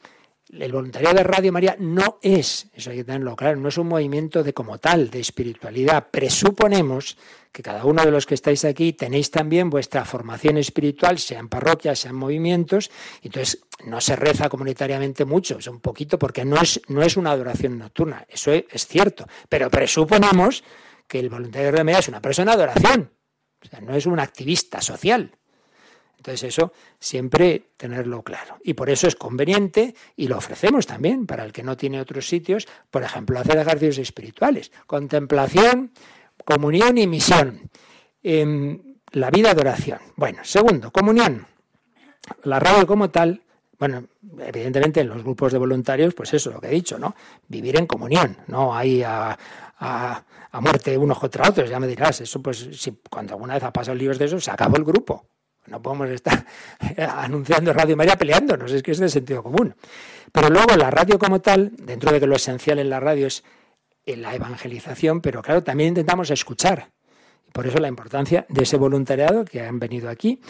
el voluntariado de Radio María no es, eso hay que tenerlo claro, no es un movimiento de como tal, de espiritualidad. Presuponemos que cada uno de los que estáis aquí tenéis también vuestra formación espiritual, sea en parroquias, sea en movimientos, entonces no se reza comunitariamente mucho, es un poquito porque no es, no es una adoración nocturna, eso es, cierto, pero presuponemos que el voluntario de María es una persona de oración, o sea, no es un activista social. Entonces eso siempre tenerlo claro. Y por eso es conveniente y lo ofrecemos también para el que no tiene otros sitios, por ejemplo, hacer ejercicios espirituales, contemplación, comunión y misión. en la vida de oración. Bueno, segundo, comunión. La radio como tal, bueno, evidentemente en los grupos de voluntarios, pues eso, lo que he dicho, ¿no? Vivir en comunión, no hay a, a, a muerte unos contra otros, ya me dirás, eso pues si cuando alguna vez ha pasado líos de eso, se acabó el grupo. No podemos estar anunciando Radio María peleándonos, es que es de sentido común. Pero luego la radio como tal, dentro de lo esencial en la radio es la evangelización, pero claro, también intentamos escuchar. Por eso la importancia de ese voluntariado que han venido aquí,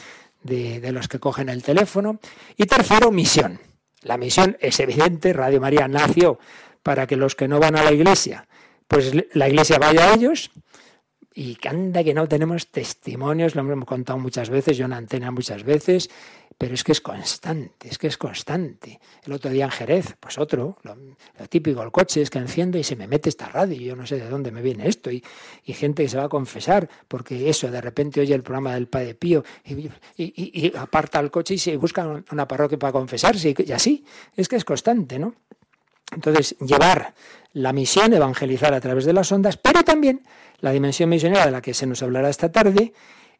de, de los que cogen el teléfono. Y tercero, misión. La misión es evidente, Radio María nació para que los que no van a la iglesia, pues la iglesia vaya a ellos, y anda que no tenemos testimonios, lo hemos contado muchas veces, yo en antena muchas veces, pero es que es constante, es que es constante. El otro día en Jerez, pues otro, lo, típico, el coche es que enciendo y se me mete esta radio y yo no sé de dónde me viene esto. Y, y gente que se va a confesar porque eso, de repente oye el programa del Padre Pío y, y, aparta el coche y se busca una parroquia para confesarse y así. Es que es constante, ¿no? Entonces, llevar la misión, evangelizar a través de las ondas, pero también la dimensión misionera de la que se nos hablará esta tarde,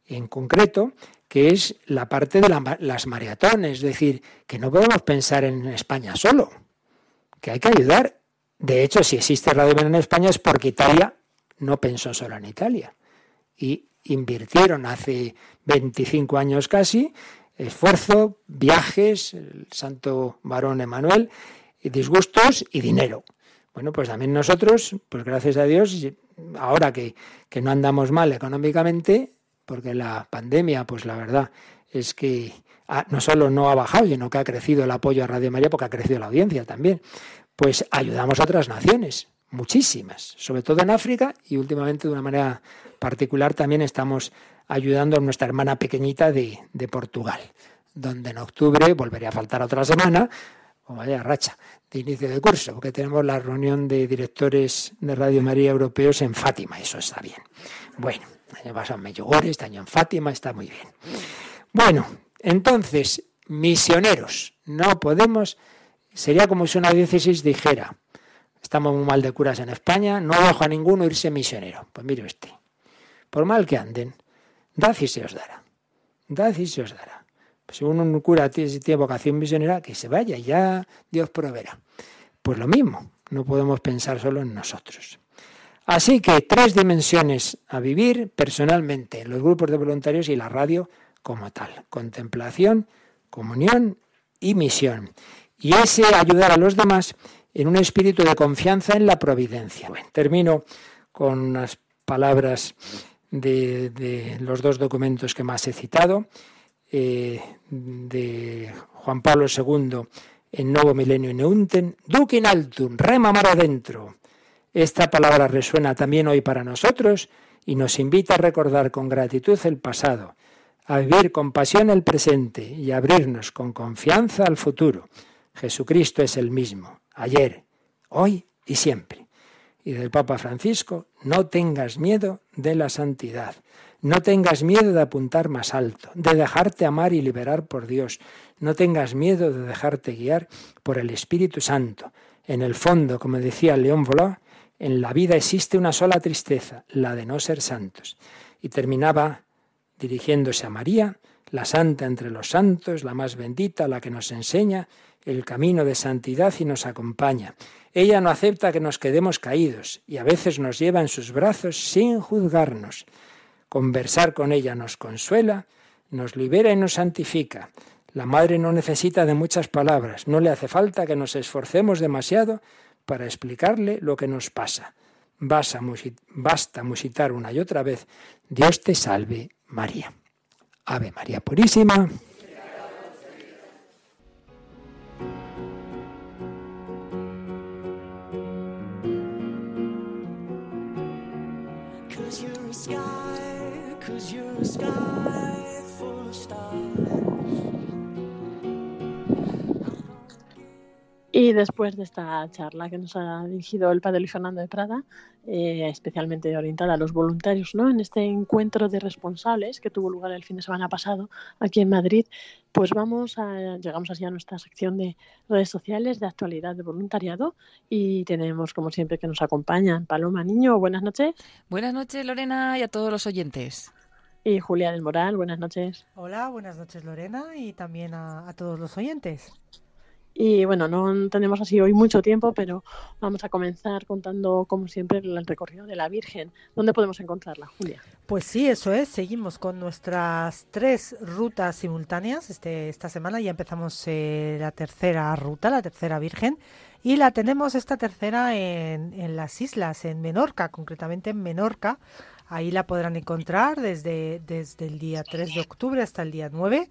en concreto, que es la parte de las maratones, es decir, que no podemos pensar en España solo, que hay que ayudar. De hecho, si existe Radio en España es porque Italia no pensó solo en Italia. Y invirtieron hace 25 años casi esfuerzo, viajes, el santo varón Emanuel, disgustos y dinero. Bueno, pues también nosotros, pues gracias a Dios, ahora que, no andamos mal económicamente, porque la pandemia, pues la verdad es que no solo no ha bajado, sino que ha crecido el apoyo a Radio María, porque ha crecido la audiencia también, pues ayudamos a otras naciones, muchísimas, sobre todo en África y últimamente de una manera particular también estamos ayudando a nuestra hermana pequeñita de, de Portugal, donde en octubre volvería a faltar otra semana, o vaya racha, de inicio de curso, porque tenemos la reunión de directores de Radio María Europeos en Fátima, eso está bien. Bueno, el año pasado en Medjugorje, este año en Fátima, está muy bien. Bueno, entonces, misioneros, no podemos, sería como si una diócesis dijera, estamos muy mal de curas en España, no dejo a ninguno irse misionero. Pues mire usted, por mal que anden, dad y se os dará, dad y se os dará. Si un cura tiene, vocación misionera, que se vaya, ya Dios proveerá. Pues lo mismo, no podemos pensar solo en nosotros. Así que tres dimensiones a vivir personalmente, los grupos de voluntarios y la radio como tal. Contemplación, comunión y misión. Y ese ayudar a los demás en un espíritu de confianza en la providencia. termino con unas palabras de los dos documentos que más he citado. Eh, de Juan Pablo II en Nuevo Milenio Neunten, Duc in altum, rema mar adentro. Esta palabra resuena también hoy para nosotros y nos invita a recordar con gratitud el pasado, a vivir con pasión el presente y a abrirnos con confianza al futuro. Jesucristo es el mismo, ayer, hoy y siempre. y del Papa Francisco, no tengas miedo de la santidad. No tengas miedo de apuntar más alto, de dejarte amar y liberar por Dios. No tengas miedo de dejarte guiar por el Espíritu Santo. En el fondo, como decía León Voló, en la vida existe una sola tristeza, la de no ser santos. Y terminaba dirigiéndose a María, la santa entre los santos, la más bendita, la que nos enseña el camino de santidad y nos acompaña. Ella no acepta que nos quedemos caídos y a veces nos lleva en sus brazos sin juzgarnos. Conversar con ella nos consuela, nos libera y nos santifica. La madre no necesita de muchas palabras, no le hace falta que nos esforcemos demasiado para explicarle lo que nos pasa. Basta musitar una y otra vez, Dios te salve María. Ave María Purísima. Y después de esta charla que nos ha dirigido el padre Luis Fernando de Prada, eh, especialmente orientada a los voluntarios, ¿no? En este encuentro de responsables que tuvo lugar el fin de semana pasado aquí en Madrid, pues vamos a, llegamos así a nuestra sección de redes sociales de actualidad de voluntariado y tenemos, como siempre, que nos acompañan Paloma Niño, buenas noches. Buenas noches, Lorena, y a todos los oyentes. Y Julia del Moral, buenas noches. Hola, buenas noches, Lorena, y también a todos los oyentes. Y bueno, no tenemos así hoy mucho tiempo, pero vamos a comenzar contando, como siempre, el recorrido de la Virgen. ¿Dónde podemos encontrarla, Julia? Pues sí, eso es. Seguimos con nuestras tres rutas simultáneas. Este, esta semana ya empezamos eh, la tercera ruta, la tercera Virgen. Y la tenemos esta tercera en, en las islas, en Menorca, concretamente en Menorca. Ahí la podrán encontrar desde, desde el día 3 de octubre hasta el día 9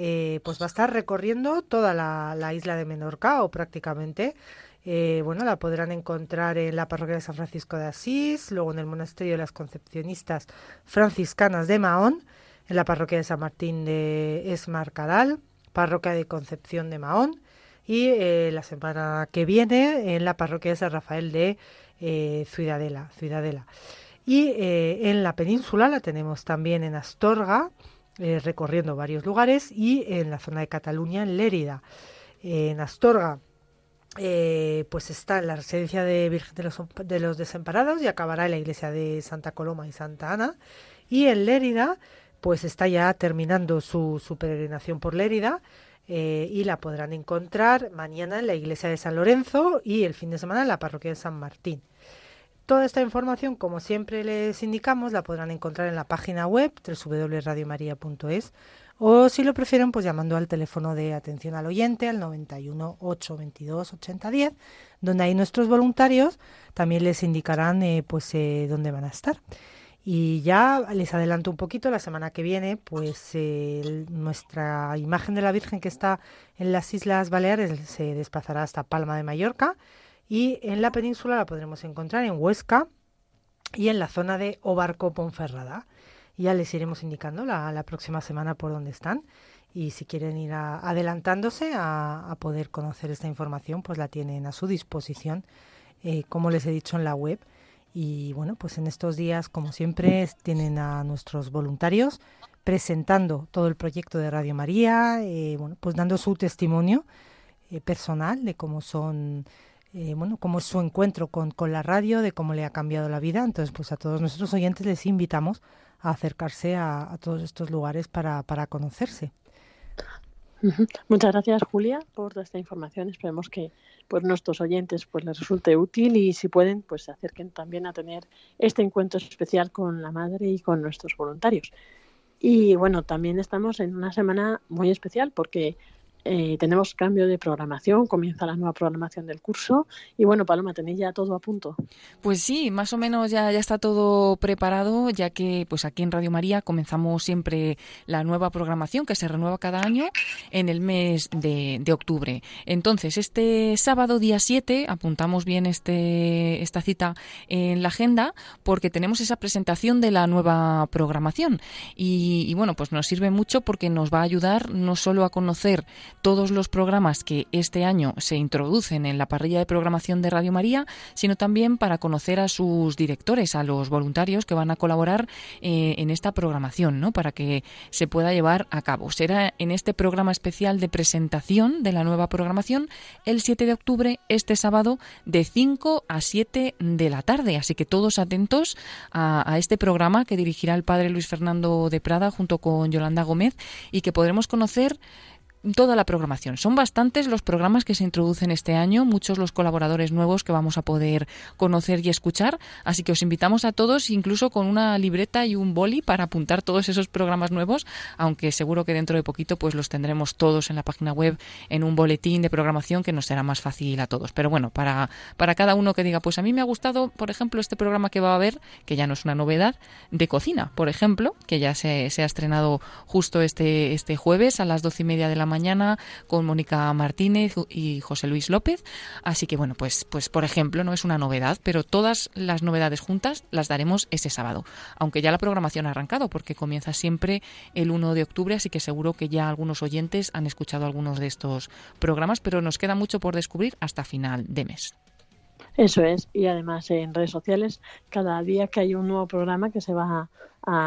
eh, pues va a estar recorriendo toda la, isla de Menorca o prácticamente. Eh, bueno, la podrán encontrar en la parroquia de San Francisco de Asís, luego en el monasterio de las Concepcionistas Franciscanas de Mahón, en la parroquia de San Martín de Esmarcadal, parroquia de Concepción de Mahón, y eh, la semana que viene en la parroquia de San Rafael de Ciudadela, Ciudadela. Y en la península la tenemos también en Astorga, eh, recorriendo varios lugares y en la zona de Cataluña, en Lérida. en Astorga, eh, pues está la residencia de Virgen de los, de los Desamparados y acabará en la iglesia de Santa Coloma y Santa Ana. Y en Lérida, pues está ya terminando su, su peregrinación por Lérida. Eh, y la podrán encontrar mañana en la iglesia de San Lorenzo y el fin de semana en la parroquia de San Martín. Toda esta información, como siempre les indicamos, la podrán encontrar en la página web www.radiomaria.es o si lo prefieren, pues llamando al teléfono de atención al oyente al 91 822 8010, donde ahí nuestros voluntarios también les indicarán eh, pues eh, dónde van a estar. Y ya les adelanto un poquito, la semana que viene, pues nuestra imagen de la Virgen que está en las Islas Baleares se desplazará hasta Palma de Mallorca y en la península la podremos encontrar en Huesca y en la zona de Obarco Ponferrada. Ya les iremos indicando la, la próxima semana por dónde están y si quieren ir adelantándose a, poder conocer esta información, pues la tienen a su disposición, eh, como les he dicho en la web. Y bueno, pues en estos días, como siempre, tienen a nuestros voluntarios presentando todo el proyecto de Radio María, eh, bueno, pues dando su testimonio eh, personal de cómo son eh, bueno, cómo es su encuentro con, con, la radio, de cómo le ha cambiado la vida. Entonces, pues a todos nuestros oyentes les invitamos a acercarse a, todos estos lugares para, para conocerse. Muchas gracias, Julia, por toda esta información. Esperemos que pues, nuestros oyentes pues, les resulte útil y si pueden, pues se acerquen también a tener este encuentro especial con la madre y con nuestros voluntarios. Y bueno, también estamos en una semana muy especial porque eh, tenemos cambio de programación, comienza la nueva programación del curso y bueno, Paloma, tenéis ya todo a punto. Pues sí, más o menos ya, ya está todo preparado, ya que pues aquí en Radio María comenzamos siempre la nueva programación que se renueva cada año en el mes de, octubre. Entonces, este sábado día 7, apuntamos bien este, esta cita en la agenda porque tenemos esa presentación de la nueva programación y, y bueno, pues nos sirve mucho porque nos va a ayudar no solo a conocer todos los programas que este año se introducen en la parrilla de programación de Radio María, sino también para conocer a sus directores, a los voluntarios que van a colaborar eh, en esta programación, ¿no? para que se pueda llevar a cabo. Será en este programa especial de presentación de la nueva programación el 7 de octubre, este sábado, de 5 a 7 de la tarde. Así que todos atentos a, a este programa que dirigirá el padre Luis Fernando de Prada junto con Yolanda Gómez y que podremos conocer toda la programación. Son bastantes los programas que se introducen este año, muchos los colaboradores nuevos que vamos a poder conocer y escuchar, así que os invitamos a todos, incluso con una libreta y un boli para apuntar todos esos programas nuevos, aunque seguro que dentro de poquito pues los tendremos todos en la página web en un boletín de programación que nos será más fácil a todos. Pero bueno, para, para cada uno que diga, pues a mí me ha gustado, por ejemplo, este programa que va a haber, que ya no es una novedad, de cocina, por ejemplo, que ya se, se ha estrenado justo este, este jueves a las doce y media de la mañana con Mónica Martínez y José Luis López. Así que bueno, pues, pues por ejemplo, no es una novedad, pero todas las novedades juntas las daremos ese sábado. Aunque ya la programación ha arrancado, porque comienza siempre el 1 de octubre, así que seguro que ya algunos oyentes han escuchado algunos de estos programas, pero nos queda mucho por descubrir hasta final de mes. Eso es, y además en redes sociales, cada día que hay un nuevo programa que se va a,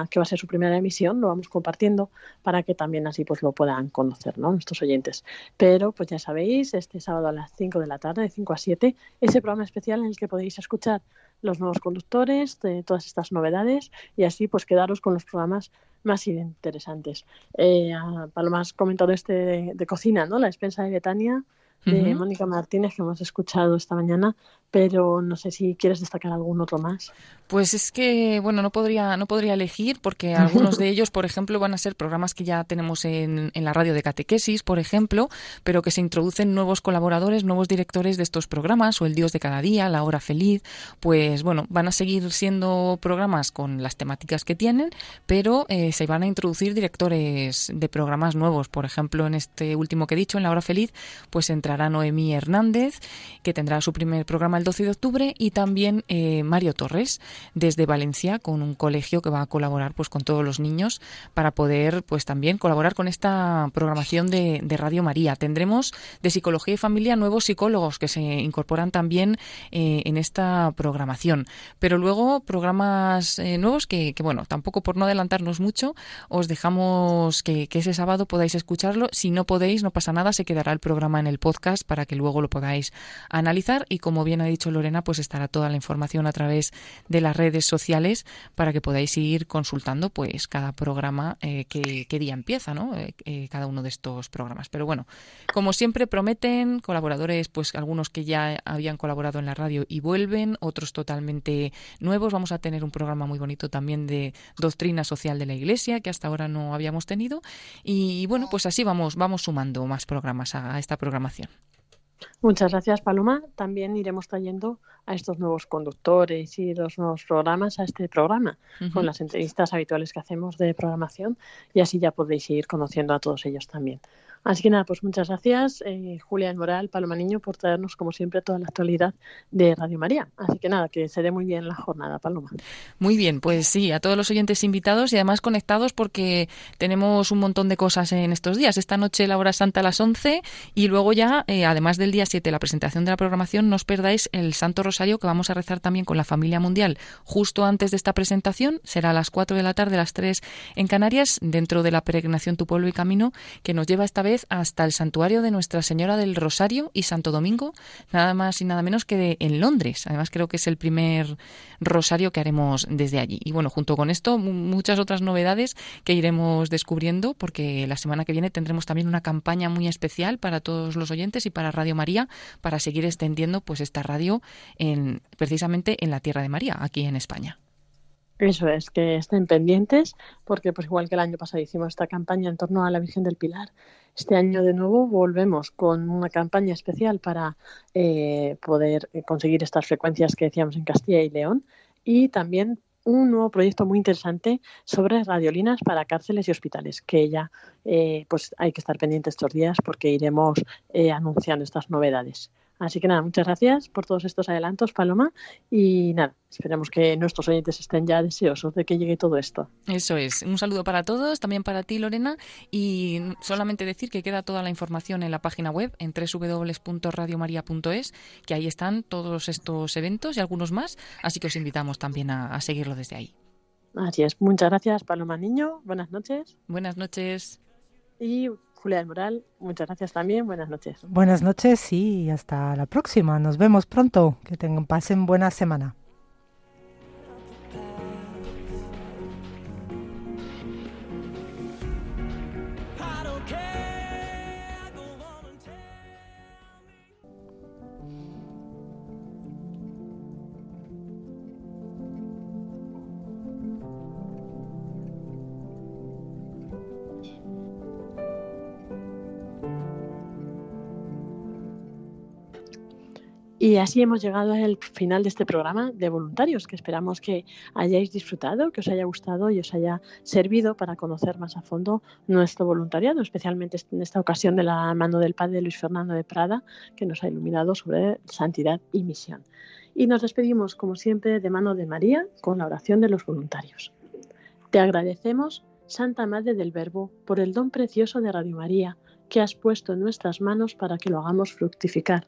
que va a ser su primera emisión, lo vamos compartiendo para que también así pues lo puedan conocer, ¿no? Nuestros oyentes. Pero pues ya sabéis, este sábado a las 5 de la tarde, de 5 a 7, ese programa especial en el que podéis escuchar los nuevos conductores, de todas estas novedades y así pues quedaros con los programas más interesantes. Eh, Paloma has comentado este de, de, cocina, ¿no? La despensa de Betania de uh -huh. Mónica Martínez que hemos escuchado esta mañana, pero no sé si quieres destacar algún otro más. Pues es que, bueno, no podría, no podría elegir porque algunos de ellos, por ejemplo, van a ser programas que ya tenemos en, en, la radio de catequesis, por ejemplo, pero que se introducen nuevos colaboradores, nuevos directores de estos programas, o El Dios de cada día, La Hora Feliz, pues bueno, van a seguir siendo programas con las temáticas que tienen, pero eh, se van a introducir directores de programas nuevos. Por ejemplo, en este último que he dicho, en La Hora Feliz, pues entrará Noemí Hernández, que tendrá su primer programa el 12 de octubre, y también eh, Mario Torres, desde Valencia, con un colegio que va a colaborar pues con todos los niños para poder pues también colaborar con esta programación de, de Radio María. Tendremos de Psicología y Familia nuevos psicólogos que se incorporan también eh, en esta programación. Pero luego programas eh, nuevos que, que, bueno, tampoco por no adelantarnos mucho, os dejamos que, que ese sábado podáis escucharlo. Si no podéis, no pasa nada, se quedará el programa en el podcast para que luego lo podáis analizar y como bien ha dicho Lorena, pues estará toda la información a través de las redes sociales para que podáis ir consultando pues cada programa eh, que, que, día empieza, ¿no? Eh, eh, cada uno de estos programas. Pero bueno, como siempre prometen colaboradores, pues algunos que ya habían colaborado en la radio y vuelven, otros totalmente nuevos. Vamos a tener un programa muy bonito también de doctrina social de la Iglesia que hasta ahora no habíamos tenido y bueno, pues así vamos vamos sumando más programas a esta programación. Muchas gracias, Paloma. También iremos trayendo a estos nuevos conductores y los nuevos programas a este programa, uh -huh. con las entrevistas habituales que hacemos de programación, y así ya podéis ir conociendo a todos ellos también. Así que nada, pues muchas gracias, eh, Julián Moral, Paloma Niño, por traernos, como siempre, toda la actualidad de Radio María. Así que nada, que se dé muy bien la jornada, Paloma. Muy bien, pues sí, a todos los oyentes invitados y además conectados porque tenemos un montón de cosas en estos días. Esta noche la hora santa a las 11 y luego ya, eh, además del día 7, la presentación de la programación, no os perdáis el Santo Rosario que vamos a rezar también con la familia mundial justo antes de esta presentación. Será a las 4 de la tarde, a las 3 en Canarias, dentro de la peregrinación Tu Pueblo y Camino, que nos lleva esta vez hasta el santuario de Nuestra Señora del Rosario y Santo Domingo, nada más y nada menos que en Londres. Además creo que es el primer rosario que haremos desde allí. Y bueno, junto con esto, muchas otras novedades que iremos descubriendo, porque la semana que viene tendremos también una campaña muy especial para todos los oyentes y para Radio María, para seguir extendiendo pues esta radio en, precisamente en la Tierra de María, aquí en España. Eso es, que estén pendientes, porque pues igual que el año pasado hicimos esta campaña en torno a la Virgen del Pilar, este año de nuevo volvemos con una campaña especial para eh, poder conseguir estas frecuencias que decíamos en Castilla y León y también un nuevo proyecto muy interesante sobre radiolinas para cárceles y hospitales, que ya eh, pues hay que estar pendientes estos días porque iremos eh, anunciando estas novedades. Así que nada, muchas gracias por todos estos adelantos, Paloma. Y nada, esperemos que nuestros oyentes estén ya deseosos de que llegue todo esto. Eso es. Un saludo para todos, también para ti, Lorena. Y solamente decir que queda toda la información en la página web, en www.radiomaria.es, que ahí están todos estos eventos y algunos más. Así que os invitamos también a, a seguirlo desde ahí. Así es. Muchas gracias, Paloma Niño. Buenas noches. Buenas noches. Y Julia del Moral, muchas gracias también. Buenas noches. Buenas noches y hasta la próxima. Nos vemos pronto. Que tengan, pasen buena semana. Y así hemos llegado al final de este programa de voluntarios, que esperamos que hayáis disfrutado, que os haya gustado y os haya servido para conocer más a fondo nuestro voluntariado, especialmente en esta ocasión de la mano del Padre Luis Fernando de Prada, que nos ha iluminado sobre santidad y misión. Y nos despedimos, como siempre, de mano de María con la oración de los voluntarios. Te agradecemos, Santa Madre del Verbo, por el don precioso de Radio María que has puesto en nuestras manos para que lo hagamos fructificar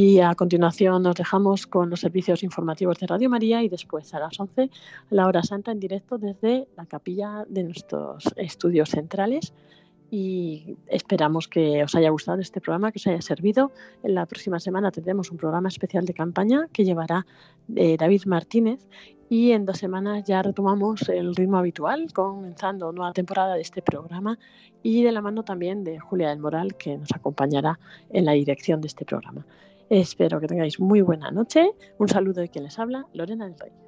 Y a continuación nos dejamos con los servicios informativos de Radio María y después a las 11 la hora santa en directo desde la capilla de nuestros estudios centrales. Y esperamos que os haya gustado este programa, que os haya servido. En la próxima semana tendremos un programa especial de campaña que llevará eh, David Martínez y en dos semanas ya retomamos el ritmo habitual, comenzando nueva temporada de este programa y de la mano también de Julia del Moral, que nos acompañará en la dirección de este programa. Espero que tengáis muy buena noche. Un saludo de quien les habla, Lorena del Rey.